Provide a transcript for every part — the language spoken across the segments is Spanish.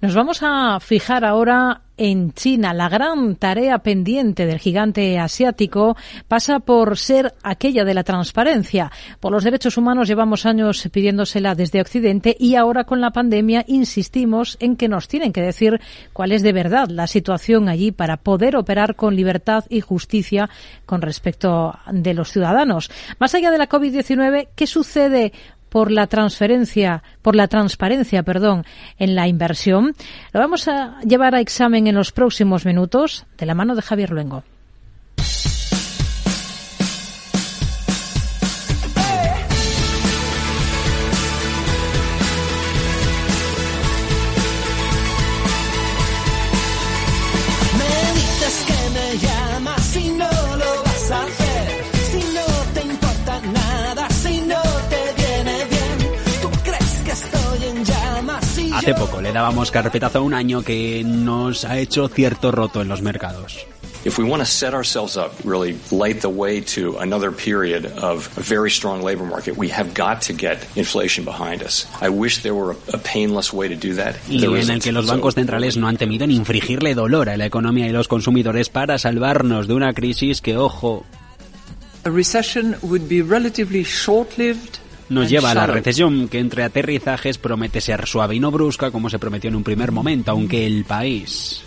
Nos vamos a fijar ahora en China. La gran tarea pendiente del gigante asiático pasa por ser aquella de la transparencia. Por los derechos humanos llevamos años pidiéndosela desde Occidente y ahora con la pandemia insistimos en que nos tienen que decir cuál es de verdad la situación allí para poder operar con libertad y justicia con respecto de los ciudadanos. Más allá de la COVID-19, ¿qué sucede por la transferencia, por la transparencia, perdón, en la inversión. Lo vamos a llevar a examen en los próximos minutos de la mano de Javier Luengo. Hace poco le dábamos carpetazo a un año que nos ha hecho cierto roto en los mercados. If we want to set ourselves up, really light the way to another period of a very strong labor market, we have got to get inflation behind us. I wish there were a, painless way to do that. Y en el que los bancos centrales no han temido en infringirle dolor a la economía y los consumidores para salvarnos de una crisis que, ojo, a recession would be relatively short-lived nos lleva a la recesión que entre aterrizajes promete ser suave y no brusca como se prometió en un primer momento, aunque el país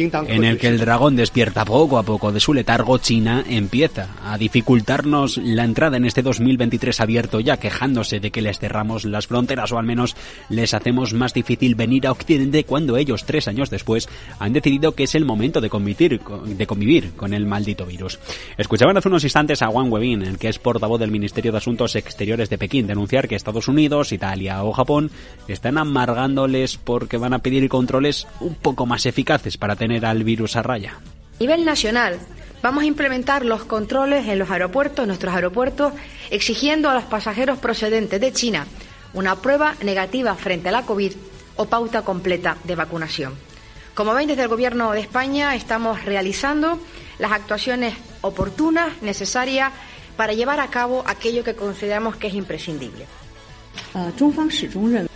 en el que el dragón despierta poco a poco de su letargo, China empieza a dificultarnos la entrada en este 2023 abierto, ya quejándose de que les cerramos las fronteras o al menos les hacemos más difícil venir a Occidente cuando ellos, tres años después, han decidido que es el momento de convivir, de convivir con el maldito virus. Escuchaban hace unos instantes a Wang Webin, el que es portavoz del Ministerio de Asuntos Exteriores de Pekín, denunciar que Estados Unidos, Italia o Japón están amargándoles porque van a pedir controles un poco más eficaces para tener al virus a raya? A nivel nacional, vamos a implementar los controles en los aeropuertos, nuestros aeropuertos, exigiendo a los pasajeros procedentes de China una prueba negativa frente a la COVID o pauta completa de vacunación. Como ven, desde el Gobierno de España estamos realizando las actuaciones oportunas, necesarias, para llevar a cabo aquello que consideramos que es imprescindible.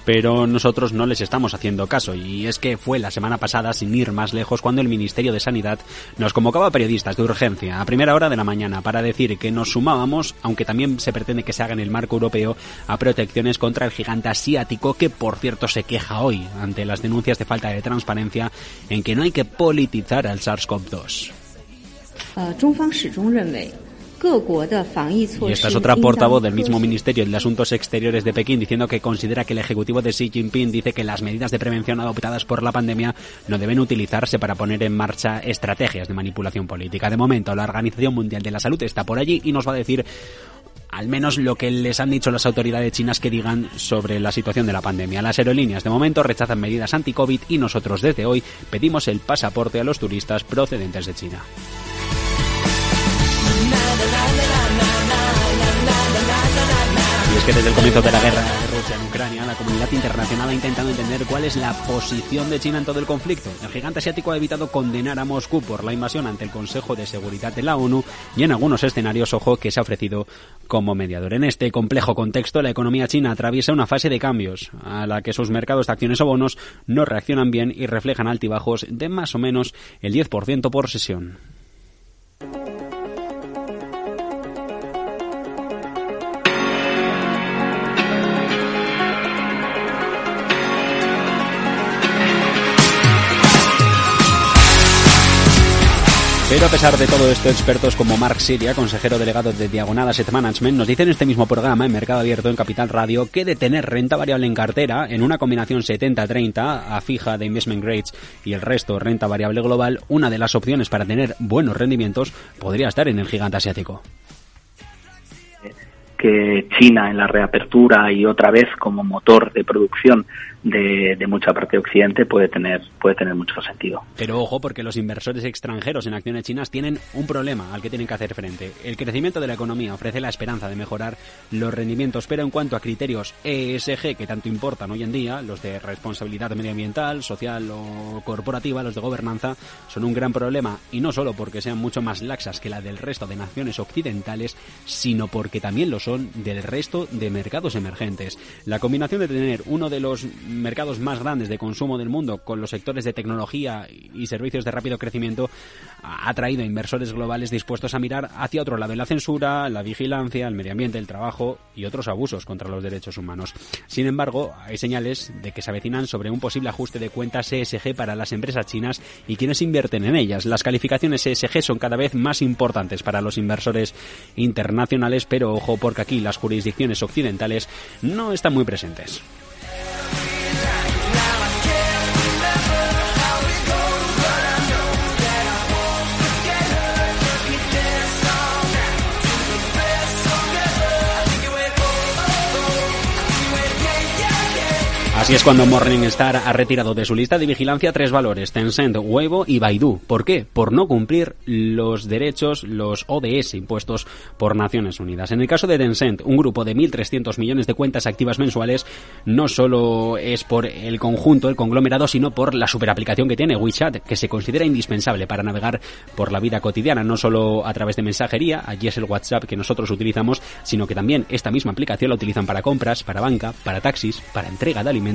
Pero nosotros no les estamos haciendo caso y es que fue la semana pasada, sin ir más lejos, cuando el Ministerio de Sanidad nos convocaba a periodistas de urgencia a primera hora de la mañana para decir que nos sumábamos, aunque también se pretende que se haga en el marco europeo, a protecciones contra el gigante asiático que, por cierto, se queja hoy ante las denuncias de falta de transparencia en que no hay que politizar al SARS-CoV-2. Y esta es otra portavoz del mismo Ministerio de Asuntos Exteriores de Pekín diciendo que considera que el Ejecutivo de Xi Jinping dice que las medidas de prevención adoptadas por la pandemia no deben utilizarse para poner en marcha estrategias de manipulación política. De momento, la Organización Mundial de la Salud está por allí y nos va a decir al menos lo que les han dicho las autoridades chinas que digan sobre la situación de la pandemia. Las aerolíneas de momento rechazan medidas anti-COVID y nosotros desde hoy pedimos el pasaporte a los turistas procedentes de China. Y es que desde el comienzo de la guerra de Rusia en Ucrania, la comunidad internacional ha intentado entender cuál es la posición de China en todo el conflicto. El gigante asiático ha evitado condenar a Moscú por la invasión ante el Consejo de Seguridad de la ONU y en algunos escenarios, ojo, que se ha ofrecido como mediador. En este complejo contexto, la economía china atraviesa una fase de cambios, a la que sus mercados de acciones o bonos no reaccionan bien y reflejan altibajos de más o menos el 10% por sesión. Pero a pesar de todo esto, expertos como Mark Siria, consejero delegado de Diagonal Asset Management, nos dicen en este mismo programa, en Mercado Abierto en Capital Radio, que de tener renta variable en cartera, en una combinación 70-30 a fija de investment grades y el resto renta variable global, una de las opciones para tener buenos rendimientos podría estar en el gigante asiático que China en la reapertura y otra vez como motor de producción de, mucha parte de Occidente puede tener, puede tener mucho sentido. Pero ojo, porque los inversores extranjeros en acciones chinas tienen un problema al que tienen que hacer frente. El crecimiento de la economía ofrece la esperanza de mejorar los rendimientos, pero en cuanto a criterios ESG que tanto importan hoy en día, los de responsabilidad medioambiental, social o corporativa, los de gobernanza, son un gran problema y no solo porque sean mucho más laxas que la del resto de naciones occidentales, sino porque también lo son del resto de mercados emergentes. La combinación de tener uno de los mercados más grandes de consumo del mundo con los sectores de tecnología y servicios de rápido crecimiento ha traído a inversores globales dispuestos a mirar hacia otro lado en la censura, la vigilancia, el medio ambiente, el trabajo y otros abusos contra los derechos humanos. Sin embargo, hay señales de que se avecinan sobre un posible ajuste de cuentas ESG para las empresas chinas y quienes invierten en ellas. Las calificaciones ESG son cada vez más importantes para los inversores internacionales, pero ojo porque aquí las jurisdicciones occidentales no están muy presentes. Así es cuando Morningstar ha retirado de su lista de vigilancia tres valores, Tencent, Weibo y Baidu. ¿Por qué? Por no cumplir los derechos, los ODS impuestos por Naciones Unidas. En el caso de Tencent, un grupo de 1.300 millones de cuentas activas mensuales, no solo es por el conjunto, el conglomerado, sino por la superaplicación que tiene WeChat, que se considera indispensable para navegar por la vida cotidiana, no solo a través de mensajería, allí es el WhatsApp que nosotros utilizamos, sino que también esta misma aplicación la utilizan para compras, para banca, para taxis, para entrega de alimentos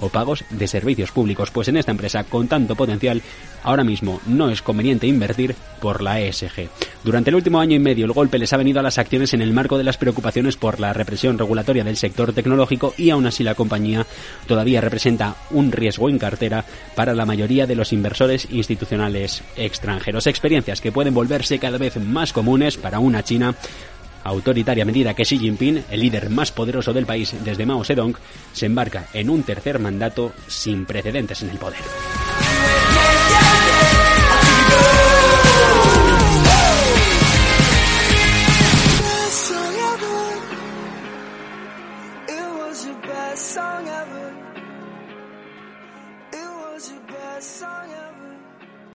o pagos de servicios públicos. Pues en esta empresa con tanto potencial, ahora mismo no es conveniente invertir por la ESG. Durante el último año y medio el golpe les ha venido a las acciones en el marco de las preocupaciones por la represión regulatoria del sector tecnológico y aún así la compañía todavía representa un riesgo en cartera para la mayoría de los inversores institucionales extranjeros. Experiencias que pueden volverse cada vez más comunes para una China autoritaria medida que Xi Jinping, el líder más poderoso del país desde Mao Zedong, se embarca en un tercer mandato sin precedentes en el poder.